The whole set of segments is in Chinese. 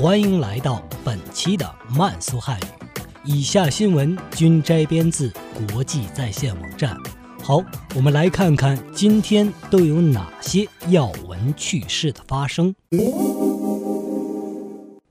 欢迎来到本期的慢速汉语。以下新闻均摘编自国际在线网站。好，我们来看看今天都有哪些要闻趣事的发生。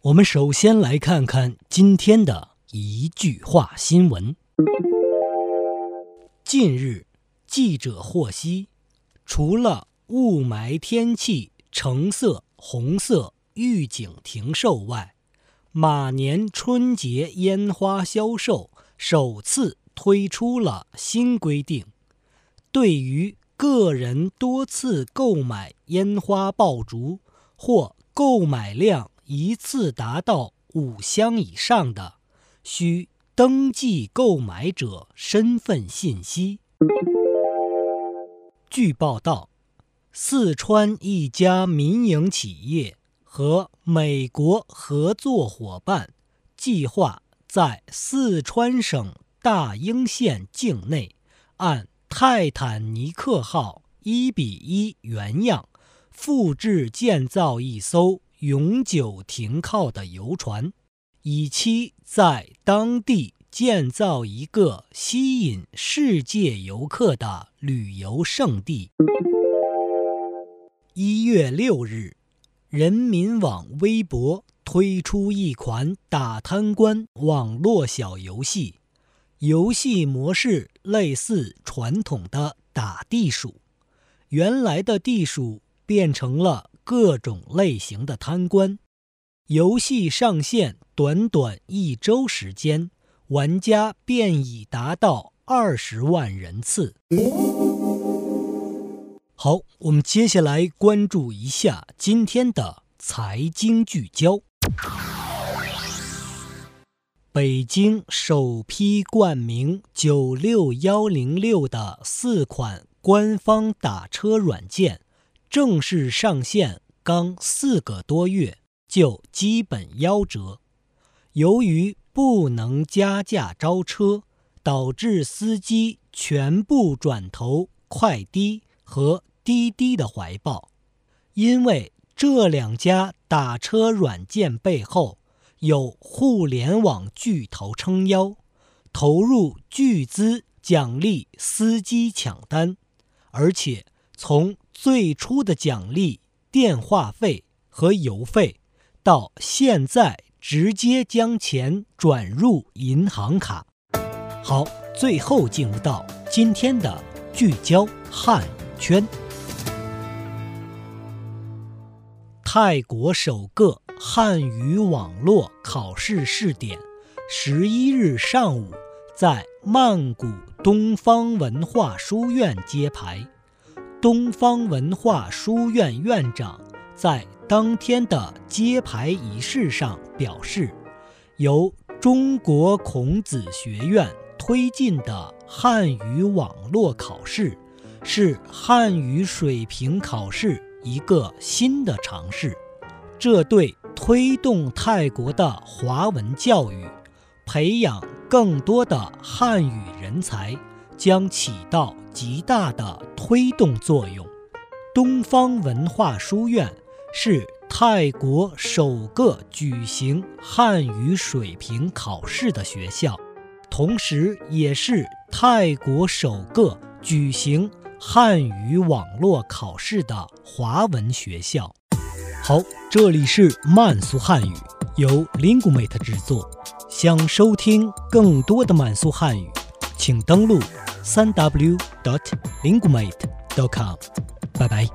我们首先来看看今天的一句话新闻。近日，记者获悉，除了雾霾天气橙色、红色预警停售外，马年春节烟花销售首次推出了新规定，对于个人多次购买烟花爆竹或购买量一次达到五箱以上的，需登记购买者身份信息。据报道。四川一家民营企业和美国合作伙伴计划在四川省大英县境内，按泰坦尼克号一比一原样复制建造一艘永久停靠的游船，以期在当地建造一个吸引世界游客的旅游胜地。一月六日，人民网微博推出一款打贪官网络小游戏，游戏模式类似传统的打地鼠，原来的地鼠变成了各种类型的贪官。游戏上线短短一周时间，玩家便已达到二十万人次。好，我们接下来关注一下今天的财经聚焦。北京首批冠名“九六幺零六”的四款官方打车软件正式上线，刚四个多月就基本夭折。由于不能加价招车，导致司机全部转投快滴和。滴滴的怀抱，因为这两家打车软件背后有互联网巨头撑腰，投入巨资奖励司机抢单，而且从最初的奖励电话费和油费，到现在直接将钱转入银行卡。好，最后进入到今天的聚焦汉语圈。泰国首个汉语网络考试试点，十一日上午在曼谷东方文化书院揭牌。东方文化书院院长在当天的揭牌仪式上表示，由中国孔子学院推进的汉语网络考试，是汉语水平考试。一个新的尝试，这对推动泰国的华文教育、培养更多的汉语人才将起到极大的推动作用。东方文化书院是泰国首个举行汉语水平考试的学校，同时也是泰国首个举行。汉语网络考试的华文学校。好，这里是慢速汉语，由 Lingumate 制作。想收听更多的慢速汉语，请登录三 w dot lingumate dot com。拜拜。